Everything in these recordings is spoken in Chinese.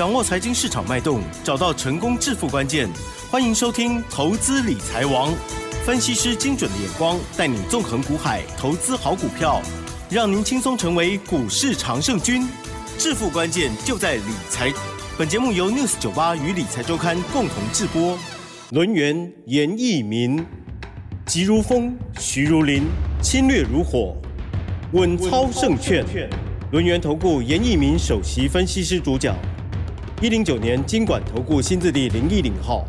掌握财经市场脉动，找到成功致富关键。欢迎收听《投资理财王》，分析师精准的眼光，带你纵横股海，投资好股票，让您轻松成为股市常胜军。致富关键就在理财。本节目由 News 九八与理财周刊共同制播。轮源严义民，急如风，徐如林，侵略如火，稳操胜券。轮源投顾严义民首席分析师主讲。一零九年经管投顾新字第零一零号。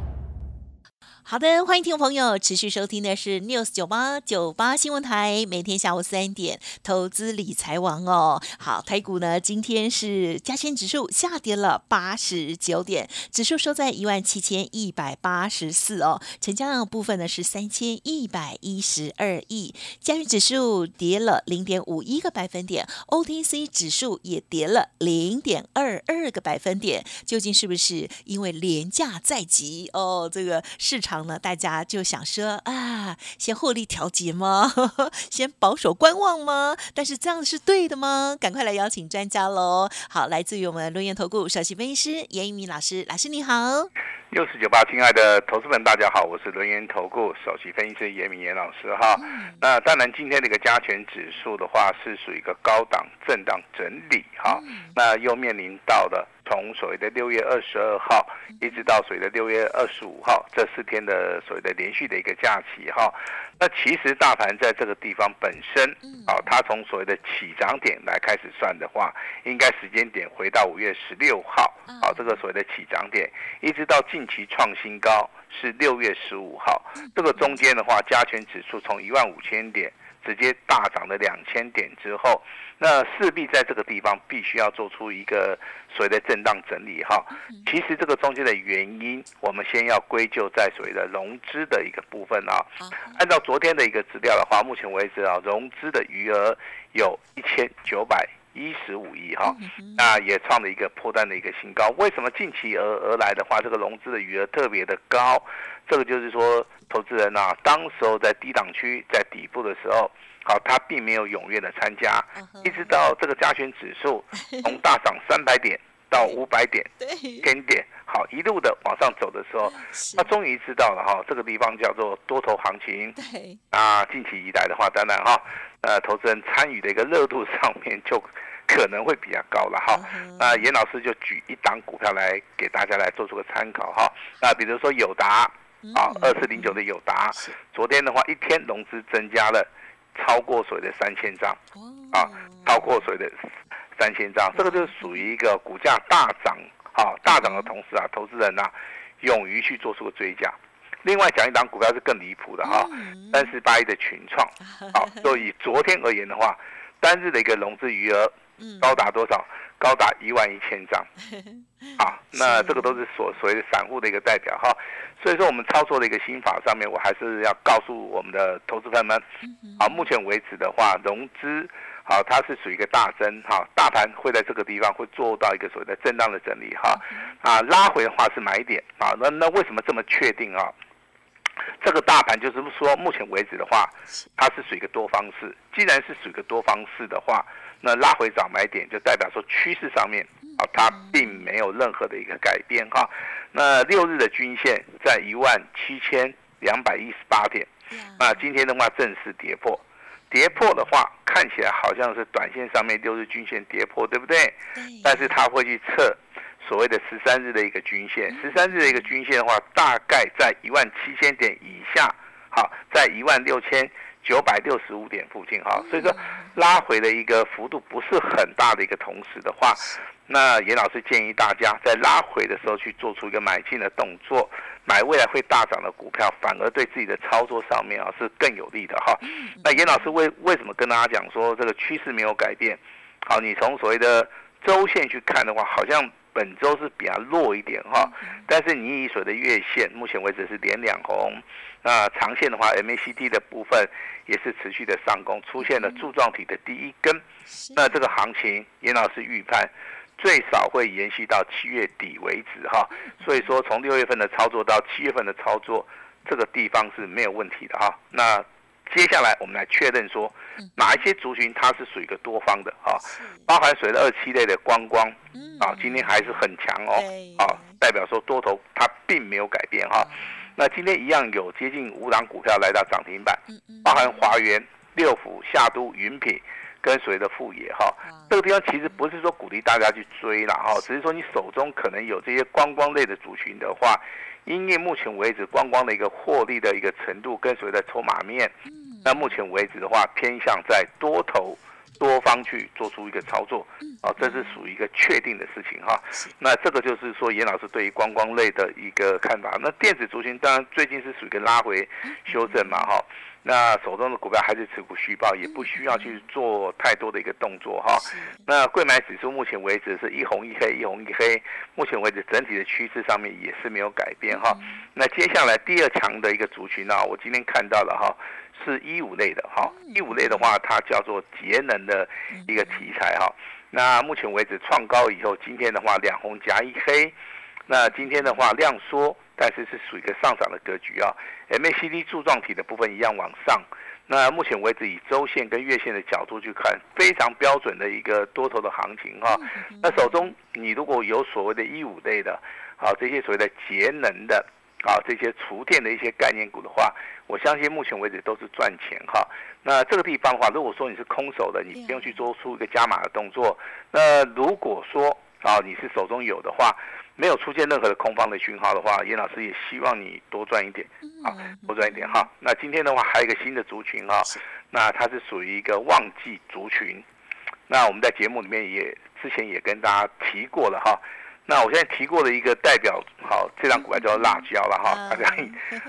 好的，欢迎听众朋友持续收听的是 News 九八九八新闻台，每天下午三点投资理财王哦。好，台股呢今天是加权指数下跌了八十九点，指数收在一万七千一百八十四哦，成交量部分呢是三千一百一十二亿，加权指数跌了零点五一个百分点，OTC 指数也跌了零点二二个百分点，究竟是不是因为廉价在即哦？这个市场。呢，大家就想说啊，先获利调节吗？先保守观望吗？但是这样是对的吗？赶快来邀请专家喽！好，来自于我们轮岩投顾首席分析师严一鸣老师，老师你好。六四九八，亲爱的投资们，大家好，我是轮研投顾首席分析师严明严老师哈。那当然，今天这个加权指数的话，是属于一个高档震荡整理哈。那又面临到了从所谓的六月二十二号一直到所谓的六月二十五号这四天的所谓的连续的一个假期哈。那其实大盘在这个地方本身啊，它从所谓的起涨点来开始算的话，应该时间点回到五月十六号啊，这个所谓的起涨点，一直到近。近期创新高是六月十五号，这个中间的话，加权指数从一万五千点直接大涨了两千点之后，那势必在这个地方必须要做出一个所谓的震荡整理哈。其实这个中间的原因，我们先要归咎在所谓的融资的一个部分啊。按照昨天的一个资料的话，目前为止啊，融资的余额有一千九百。一十五亿哈，那也创了一个破单的一个新高。为什么近期而而来的话，这个融资的余额特别的高？这个就是说，投资人啊，当时候在低档区在底部的时候，好，他并没有踊跃的参加，一直到这个加权指数从大涨三百点到五百点，跟点好一路的往上走的时候，他终于知道了哈，这个地方叫做多头行情。啊，近期以来的话，当然哈。呃，投资人参与的一个热度上面就可能会比较高了哈。那严老师就举一档股票来给大家来做出个参考哈。那比如说友达啊，二四零九的友达，昨天的话一天融资增加了超过水的三千张啊，超过水的三千张，这个就是属于一个股价大涨啊，大涨的同时啊，投资人呐勇于去做出个追加。另外讲一档股票是更离谱的哈，三十八亿的群创，好，所以昨天而言的话，单日的一个融资余额高达多少？高达一万一千张，啊，那这个都是所所谓的散户的一个代表哈，所以说我们操作的一个心法上面，我还是要告诉我们的投资朋友们，啊，目前为止的话，融资好，它是属于一个大增哈，大盘会在这个地方会做到一个所谓的震荡的整理哈，啊，拉回的话是买点啊，那那为什么这么确定啊？这个大盘就是说，目前为止的话，它是属于一个多方式。既然是属于一个多方式的话，那拉回涨买点就代表说趋势上面啊，它并没有任何的一个改变哈。那六日的均线在一万七千两百一十八点，那今天的话正式跌破，跌破的话看起来好像是短线上面六日均线跌破，对不对？但是它会去测。所谓的十三日的一个均线，十三日的一个均线的话，大概在一万七千点以下，好，在一万六千九百六十五点附近哈，所以说拉回的一个幅度不是很大的一个同时的话，那严老师建议大家在拉回的时候去做出一个买进的动作，买未来会大涨的股票，反而对自己的操作上面啊是更有利的哈。那严老师为为什么跟大家讲说这个趋势没有改变？好，你从所谓的周线去看的话，好像。本周是比较弱一点哈，但是你以所的月线，目前为止是连两红，那长线的话，MACD 的部分也是持续的上攻，出现了柱状体的第一根，那这个行情，严老师预判最少会延续到七月底为止哈，所以说从六月份的操作到七月份的操作，这个地方是没有问题的哈，那接下来我们来确认说，哪一些族群它是属于一个多方的啊？包含水的二七类的观光啊，今天还是很强哦，啊，代表说多头它并没有改变哈。那今天一样有接近五档股票来到涨停板，包含华源、六福、夏都、云品跟随的副业哈。这个地方其实不是说鼓励大家去追了哈，只是说你手中可能有这些观光类的族群的话。因为目前为止，观光的一个获利的一个程度跟随的筹码面，那目前为止的话，偏向在多头多方去做出一个操作，啊，这是属于一个确定的事情哈。那这个就是说，严老师对于观光类的一个看法。那电子族群当然最近是属于一个拉回修正嘛哈。那手中的股票还是持股续报，也不需要去做太多的一个动作哈。那贵买指数目前为止是一红一黑，一红一黑，目前为止整体的趋势上面也是没有改变哈。那接下来第二强的一个族群呢，我今天看到了哈，是一五类的哈。一五类的话，它叫做节能的一个题材哈。那目前为止创高以后，今天的话两红加一黑，那今天的话量缩。但是是属于一个上涨的格局啊，MACD 柱状体的部分一样往上。那目前为止以周线跟月线的角度去看，非常标准的一个多头的行情哈。那手中你如果有所谓的一五类的，啊这些所谓的节能的，啊这些厨电的一些概念股的话，我相信目前为止都是赚钱哈。那这个地方的话，如果说你是空手的，你不用去做出一个加码的动作。那如果说啊你是手中有的话，没有出现任何的空方的讯号的话，严老师也希望你多赚一点，啊，多赚一点哈。那今天的话还有一个新的族群哈，那它是属于一个旺季族群。那我们在节目里面也之前也跟大家提过了哈。那我现在提过的一个代表，好，这张股票叫辣椒了哈，大家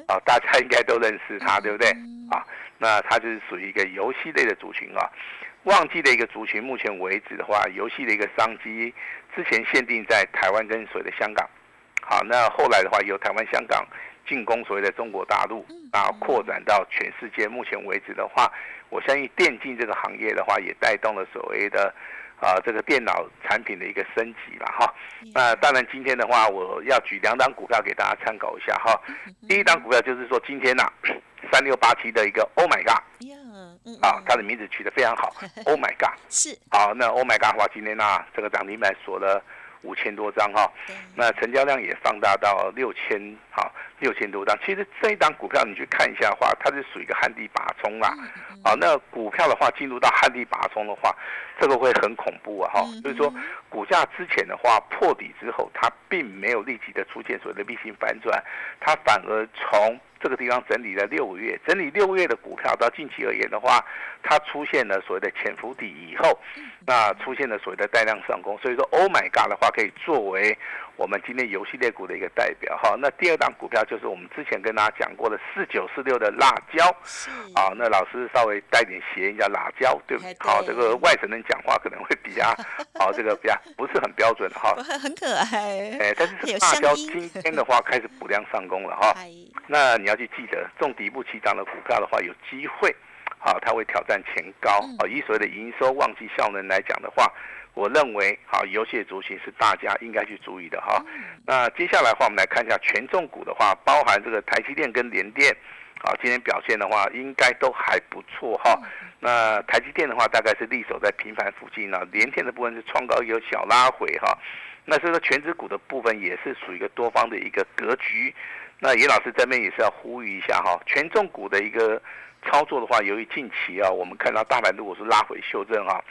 啊大家应该都认识它，对不对？啊，那它就是属于一个游戏类的族群啊。旺季的一个族群，目前为止的话，游戏的一个商机，之前限定在台湾跟所谓的香港，好，那后来的话，由台湾、香港进攻所谓的中国大陆，然后扩展到全世界。目前为止的话，我相信电竞这个行业的话，也带动了所谓的啊这个电脑产品的一个升级了哈。那当然，今天的话，我要举两档股票给大家参考一下哈。第一档股票就是说，今天呐，三六八七的一个 Oh my God。啊，它的名字取得非常好，Oh my God，是，好，那 Oh my God 的话，今天呢，这个涨停板锁了五千多张哈，那成交量也放大到六千，好，六千多张。其实这一档股票你去看一下的话，它是属于一个旱地拔葱啦，啊，那股票的话进入到旱地拔葱的话，这个会很恐怖啊哈，所以说股价之前的话破底之后，它并没有立即的出现所谓的 V 型反转，它反而从这个地方整理了六个月，整理六个月的股票，到近期而言的话，它出现了所谓的潜伏底以后，那出现了所谓的带量上攻，所以说 Oh my God 的话，可以作为我们今天游戏类股的一个代表哈。那第二档股票就是我们之前跟大家讲过的四九四六的辣椒，啊，那老师稍微带点谐音叫辣椒，对不对？好，这个外省人讲话可能会比较 好，这个比较不是很标准哈。很可爱，哎，但是辣椒今天的话开始补量上攻了哈。那你要去记得，中底部起涨的股票的话，有机会，好，它会挑战前高。好，以所谓的营收旺季效能来讲的话，我认为，好，游戏族群是大家应该去注意的哈。那接下来的话，我们来看一下权重股的话，包含这个台积电跟联电，好，今天表现的话，应该都还不错哈。那台积电的话，大概是立守在平盘附近呢，联电的部分是创高有小拉回哈。那所以说，全指股的部分也是属于一个多方的一个格局。那严老师这边也是要呼吁一下哈，权重股的一个操作的话，由于近期啊，我们看到大盘如果是拉回修正哈，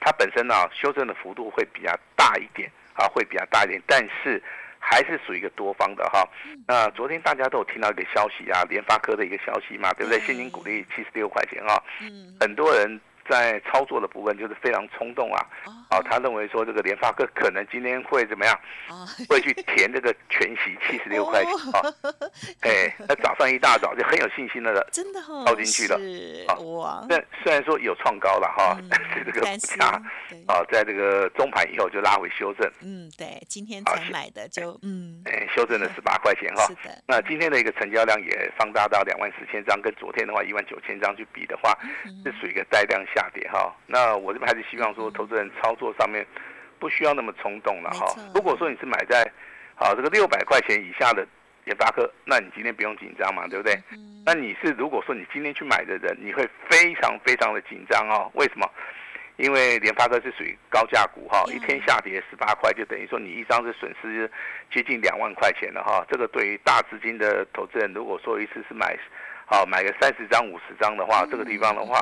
它本身呢修正的幅度会比较大一点啊，会比较大一点，但是还是属于一个多方的哈。那昨天大家都有听到一个消息啊，联发科的一个消息嘛，对不对？现金股利七十六块钱啊，很多人。在操作的部分就是非常冲动啊，哦，他认为说这个联发科可能今天会怎么样？会去填这个全息七十六块钱啊？哎，那早上一大早就很有信心的，真的哈，进去了哇！那虽然说有创高了哈，但是 这个股价啊，在这个中盘以后就拉回修正。嗯，对，今天才买的就嗯，哎，修正了十八块钱哈。是的。那今天的一个成交量也放大到两万四千张，跟昨天的话一万九千张去比的话，是属于一个带量。下跌哈，那我这边还是希望说，投资人操作上面不需要那么冲动了哈。如果说你是买在，好这个六百块钱以下的联发科，那你今天不用紧张嘛，对不对？那你是如果说你今天去买的人，你会非常非常的紧张哦。为什么？因为联发科是属于高价股哈，一天下跌十八块，就等于说你一张是损失接近两万块钱了哈。这个对于大资金的投资人，如果说一次是买，好买个三十张、五十张的话，这个地方的话，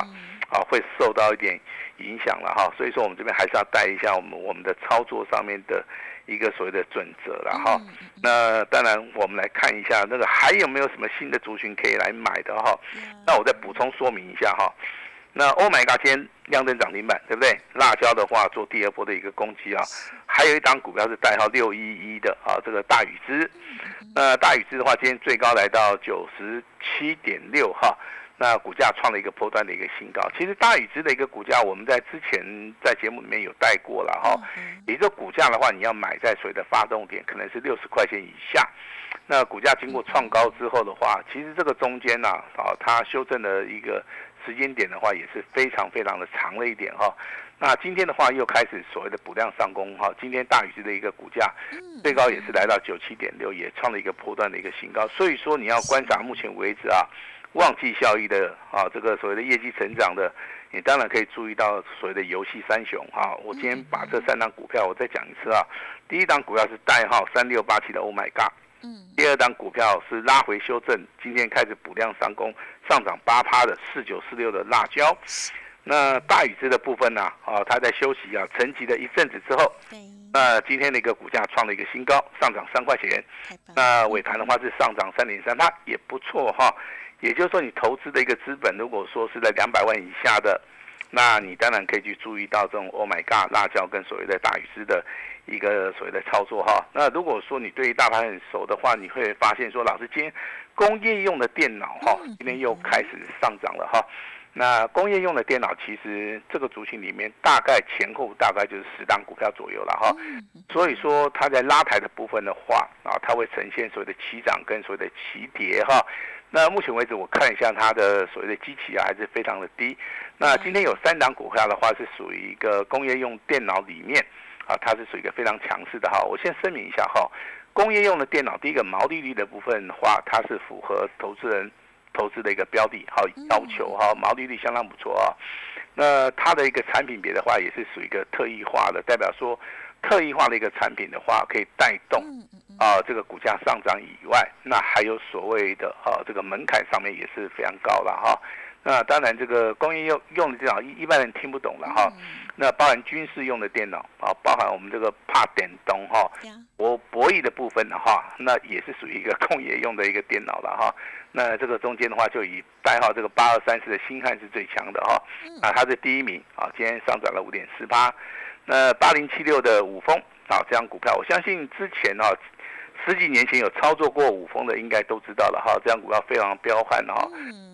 啊会受到一点影响了哈。所以说我们这边还是要带一下我们我们的操作上面的一个所谓的准则了哈。那当然我们来看一下那个还有没有什么新的族群可以来买的哈。那我再补充说明一下哈。那 Oh my God，今天亮灯涨停板，对不对？辣椒的话做第二波的一个攻击啊，还有一档股票是代号六一一的啊，这个大禹之。那大禹之的话，今天最高来到九十七点六哈，那股价创了一个波段的一个新高。其实大禹之的一个股价，我们在之前在节目里面有带过了哈。也就股价的话，你要买在所谓的发动点，可能是六十块钱以下。那股价经过创高之后的话，其实这个中间呢，啊，它修正的一个。时间点的话也是非常非常的长了一点哈，那今天的话又开始所谓的补量上攻哈，今天大禹之的一个股价最高也是来到九七点六，也创了一个波段的一个新高，所以说你要观察目前为止啊，旺季效益的啊这个所谓的业绩成长的，你当然可以注意到所谓的游戏三雄哈，我今天把这三档股票我再讲一次啊，第一档股票是代号三六八七的 Oh My God。第二档股票是拉回修正，今天开始补量上攻，上涨八趴的四九四六的辣椒。那大禹之的部分呢？啊，它在休息啊，沉寂了一阵子之后，那今天的一个股价创了一个新高，上涨三块钱。那尾盘的话是上涨三点三，它也不错哈。也就是说，你投资的一个资本，如果说是在两百万以下的。那你当然可以去注意到这种 Oh my God 辣椒跟所谓的大禹之的一个所谓的操作哈。那如果说你对于大盘很熟的话，你会发现说，老师今天工业用的电脑哈，今天又开始上涨了哈。那工业用的电脑其实这个族群里面大概前后大概就是十档股票左右了哈。所以说它在拉抬的部分的话啊，它会呈现所谓的齐涨跟所谓的齐跌哈。那目前为止，我看一下它的所谓的机器啊，还是非常的低。那今天有三档股票的话，是属于一个工业用电脑里面啊，它是属于一个非常强势的哈。我先声明一下哈，工业用的电脑，第一个毛利率的部分的话，它是符合投资人投资的一个标的，好要求哈，毛利率相当不错啊。那它的一个产品别的话，也是属于一个特异化的，代表说特异化的一个产品的话，可以带动。啊，这个股价上涨以外，那还有所谓的啊，这个门槛上面也是非常高了哈。那当然，这个工业用用的电脑一一般人听不懂了哈。那包含军事用的电脑啊，包含我们这个怕点东哈，博博弈的部分的话，那也是属于一个 工业用的一个电脑了哈。那这个中间的话，就以代号这个八二三四的星汉是最强的哈。啊，它是第一名啊，今天上涨了五点四八。那八零七六的五峰啊，这张股票，我相信之前啊。十几年前有操作过五峰的，应该都知道了哈。这张股票非常彪悍哈。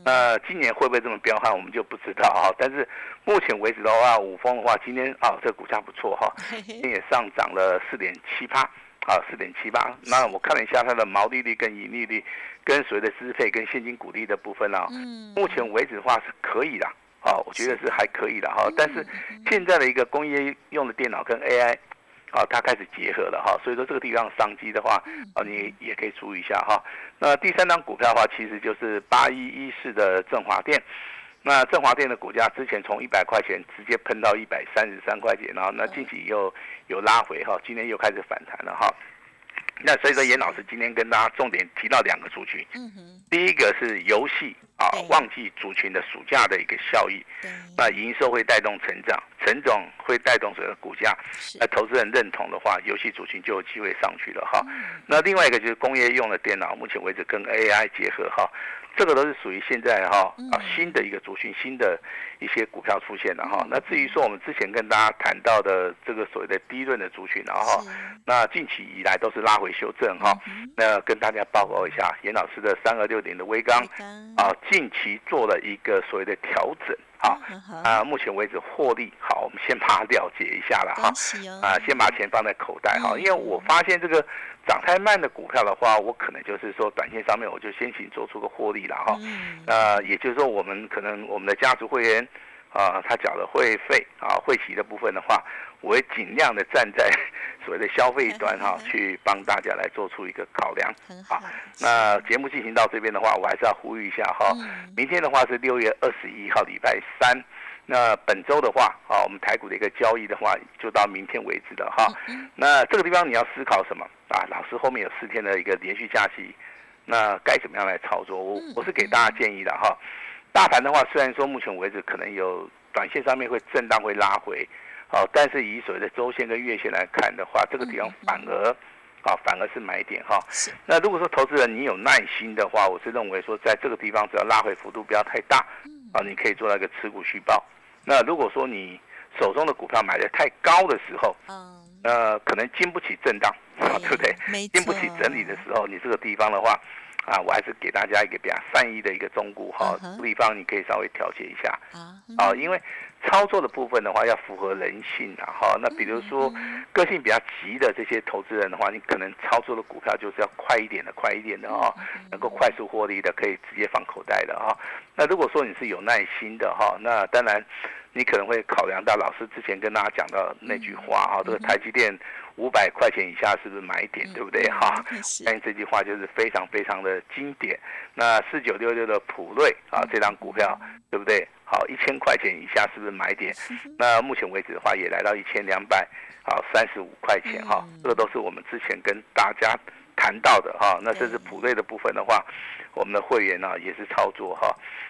那今年会不会这么彪悍，我们就不知道哈。但是目前为止的话，五峰的话，今天啊，这个股价不错哈，今天也上涨了四点七八啊，四点七八。那我看了一下它的毛利率跟盈利率，跟所谓的资费跟现金股利的部分啊，目前为止的话是可以的啊，我觉得是还可以的哈。但是现在的一个工业用的电脑跟 AI。啊，它开始结合了哈，所以说这个地方商机的话，啊，你也可以注意一下哈。那第三张股票的话，其实就是八一一四的振华电。那振华电的股价之前从一百块钱直接喷到一百三十三块钱，然后那近期又有拉回哈，今天又开始反弹了哈。那所以说，严老师今天跟大家重点提到两个族群，第一个是游戏啊，旺季族群的暑假的一个效益，那营收会带动成长，成长会带动整个股价，那投资人认同的话，游戏族群就有机会上去了哈。那另外一个就是工业用的电脑，目前为止跟 AI 结合哈。这个都是属于现在哈啊新的一个族群，新的一些股票出现了哈。那至于说我们之前跟大家谈到的这个所谓的低润的族群，然后那近期以来都是拉回修正哈。那跟大家报告一下，严老师的三二六零的微钢啊，近期做了一个所谓的调整。好啊，目前为止获利好，我们先把它了解一下了哈。啊，先把钱放在口袋哈，因为我发现这个涨太慢的股票的话，我可能就是说短线上面我就先行做出个获利了哈。呃，也就是说我们可能我们的家族会员啊，他缴了会费啊，会席的部分的话，我会尽量的站在 所谓的消费端哈，去帮大家来做出一个考量。好，那节目进行到这边的话，我还是要呼吁一下哈，明天的话是六月二十一号礼拜三，那本周的话啊，我们台股的一个交易的话，就到明天为止了哈。那这个地方你要思考什么啊？老师后面有四天的一个连续假期，那该怎么样来操作？我我是给大家建议的哈。大盘的话，虽然说目前为止可能有短线上面会震荡会拉回，好，但是以所谓的周线跟月线来看的话，这个地方反而，啊，反而是买点哈。那如果说投资人你有耐心的话，我是认为说在这个地方只要拉回幅度不要太大，啊，你可以做那个持股续报。那如果说你手中的股票买的太高的时候，嗯，呃，可能经不起震荡，啊，对不对？经不起整理的时候，你这个地方的话。啊，我还是给大家一个比较善意的一个忠告哈，地方你可以稍微调节一下啊，啊，因为操作的部分的话要符合人性啊，哈，那比如说个性比较急的这些投资人的话，你可能操作的股票就是要快一点的，快一点的哈，能够快速获利的，可以直接放口袋的哈。那如果说你是有耐心的哈，那当然你可能会考量到老师之前跟大家讲到那句话哈，这个台积电。五百块钱以下是不是买点，对不对？哈，相信这句话就是非常非常的经典。那四九六六的普瑞啊，这张股票对不对？好，一千块钱以下是不是买点？那目前为止的话，也来到一千两百，好，三十五块钱哈，这个都是我们之前跟大家谈到的哈。那甚至普瑞的部分的话。我们的会员呢也是操作哈，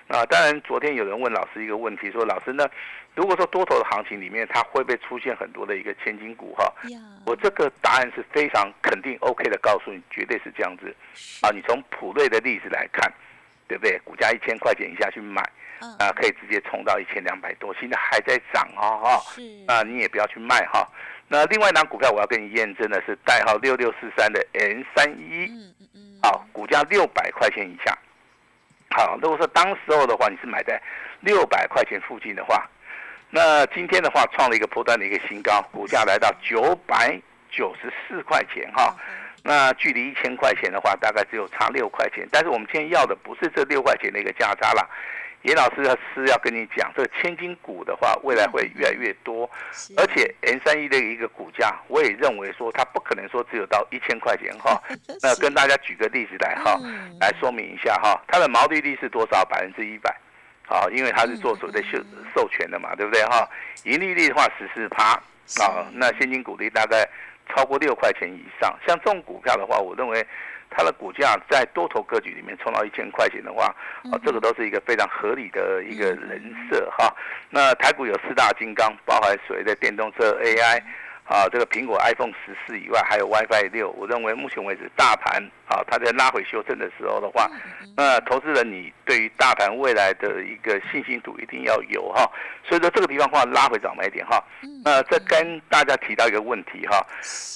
那当然昨天有人问老师一个问题，说老师呢，如果说多头的行情里面，它会不会出现很多的一个千金股哈？我这个答案是非常肯定 OK 的，告诉你绝对是这样子啊。你从普瑞的例子来看，对不对？股价一千块钱以下去买，啊，可以直接冲到一千两百多，现在还在涨啊哈。啊，你也不要去卖哈。那另外一档股票我要跟你验证的是代号六六四三的 N 三一。好，股价六百块钱以下。好，如果说当时候的话，你是买在六百块钱附近的话，那今天的话创了一个波段的一个新高，股价来到九百九十四块钱哈。那距离一千块钱的话，大概只有差六块钱。但是我们今天要的不是这六块钱的一个价差啦。严老师是要跟你讲，这个千金股的话，未来会越来越多，而且 N 三一的一个股价，我也认为说它不可能说只有到一千块钱哈。那跟大家举个例子来哈，来说明一下哈，它的毛利率是多少？百分之一百，好，因为它是做所谓的授授权的嘛，对不对哈？盈利率的话十四趴啊，那现金股利大概超过六块钱以上，像这种股票的话，我认为。它的股价在多头格局里面冲到一千块钱的话，啊，这个都是一个非常合理的一个人设哈。那台股有四大金刚，包含所谓的电动车 AI。啊，这个苹果 iPhone 十四以外，还有 WiFi 六。我认为目前为止，大盘啊，它在拉回修正的时候的话，那投资人你对于大盘未来的一个信心度一定要有哈。所以说这个地方话拉回早买点哈。那再跟大家提到一个问题哈，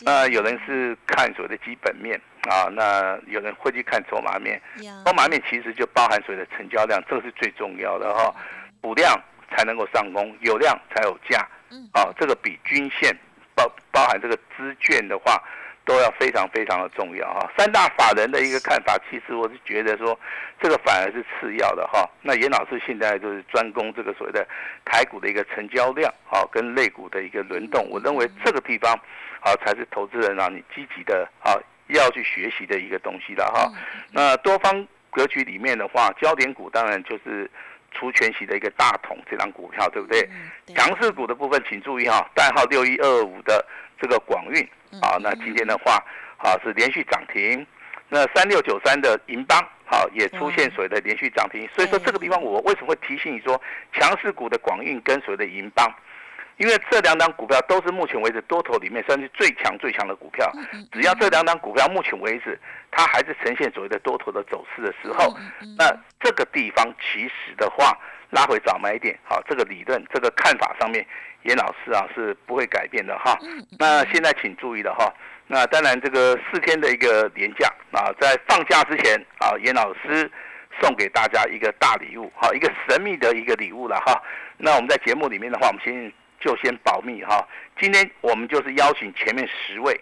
那有人是看所谓的基本面啊，那有人会去看筹码面。筹码面其实就包含所谓的成交量，这个是最重要的哈。补量才能够上攻，有量才有价。啊，这个比均线。包包含这个资券的话，都要非常非常的重要哈。三大法人的一个看法，其实我是觉得说，这个反而是次要的哈。那严老师现在就是专攻这个所谓的台股的一个成交量啊，跟类股的一个轮动。我认为这个地方啊，才是投资人让你积极的啊，要去学习的一个东西了哈。那多方格局里面的话，焦点股当然就是。出全息的一个大同这张股票，对不对？强势股的部分，请注意哈，代号六一二五的这个广运啊，那今天的话啊是连续涨停。那三六九三的银邦好也出现所谓的连续涨停，所以说这个地方我为什么会提醒你说强势股的广运跟所谓的银邦？因为这两档股票都是目前为止多头里面算是最强最强的股票，只要这两档股票目前为止它还是呈现所谓的多头的走势的时候，那这个地方其实的话拉回早买点，好，这个理论这个看法上面，严老师啊是不会改变的哈。那现在请注意了哈，那当然这个四天的一个年假啊，在放假之前啊，严老师送给大家一个大礼物，好，一个神秘的一个礼物了哈。那我们在节目里面的话，我们先。就先保密哈，今天我们就是邀请前面十位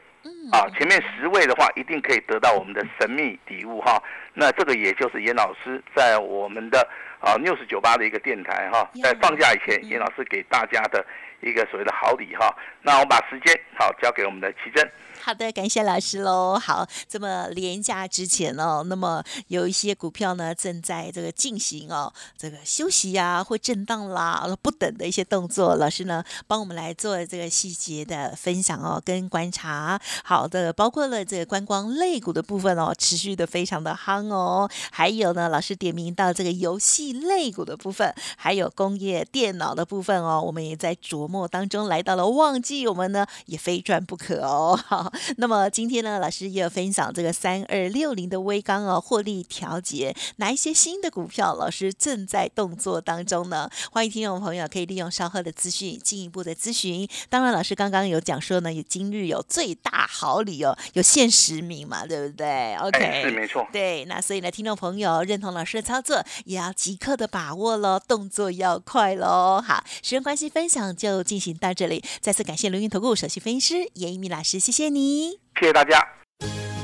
啊，前面十位的话，一定可以得到我们的神秘礼物哈。那这个也就是严老师在我们的啊六十九八的一个电台哈，在放假以前，严老师给大家的一个所谓的好礼哈。那我们把时间好交给我们的奇珍。好的，感谢老师喽。好，这么廉价之前哦，那么有一些股票呢正在这个进行哦，这个休息呀或震荡啦不等的一些动作，老师呢帮我们来做这个细节的分享哦跟观察。好的，包括了这个观光类股的部分哦，持续的非常的夯哦。还有呢，老师点名到这个游戏类股的部分，还有工业电脑的部分哦，我们也在琢磨当中来到了旺季，我们呢也非赚不可哦。好。那么今天呢，老师也有分享这个三二六零的微钢哦，获利调节，哪一些新的股票，老师正在动作当中呢？欢迎听众朋友可以利用稍后的资讯进一步的咨询。当然，老师刚刚有讲说呢，有今日有最大好礼哦，有限十名嘛，对不对？OK，是没错。对，那所以呢，听众朋友认同老师的操作，也要即刻的把握喽，动作要快喽。好，时间关系，分享就进行到这里。再次感谢龙云投顾首席分析师严一鸣老师，谢谢你。谢谢大家。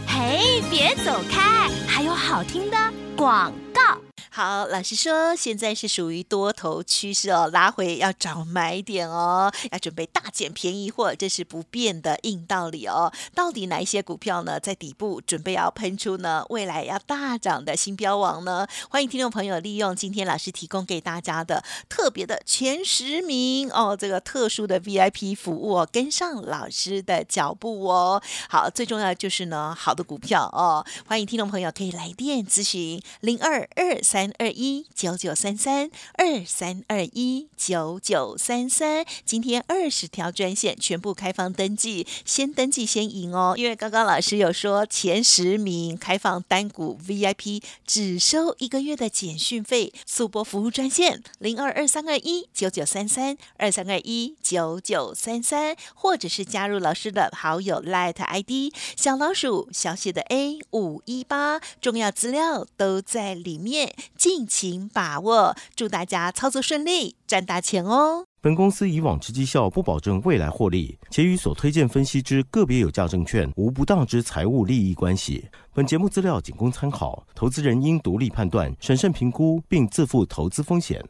嘿，别走开，还有好听的广告。好，老实说，现在是属于多头趋势哦，拉回要找买点哦，要准备大捡便宜货，这是不变的硬道理哦。到底哪一些股票呢，在底部准备要喷出呢？未来要大涨的新标王呢？欢迎听众朋友利用今天老师提供给大家的特别的前十名哦，这个特殊的 VIP 服务哦，跟上老师的脚步哦。好，最重要就是呢，好的股票哦，欢迎听众朋友可以来电咨询零二二三。三二一九九三三二三二一九九三三，今天二十条专线全部开放登记，先登记先赢哦。因为刚刚老师有说前十名开放单股 VIP，只收一个月的简讯费。速播服务专线零二二三二一九九三三二三二一九九三三，或者是加入老师的好友 Light ID 小老鼠小写的 A 五一八，重要资料都在里面。尽情把握，祝大家操作顺利，赚大钱哦！本公司以往之绩效不保证未来获利，且与所推荐分析之个别有价证券无不当之财务利益关系。本节目资料仅供参考，投资人应独立判断、审慎评估，并自负投资风险。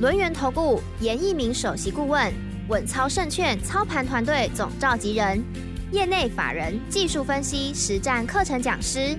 轮源投顾严一鸣首席顾问，稳操胜券操盘团队总召集人，业内法人技术分析实战课程讲师。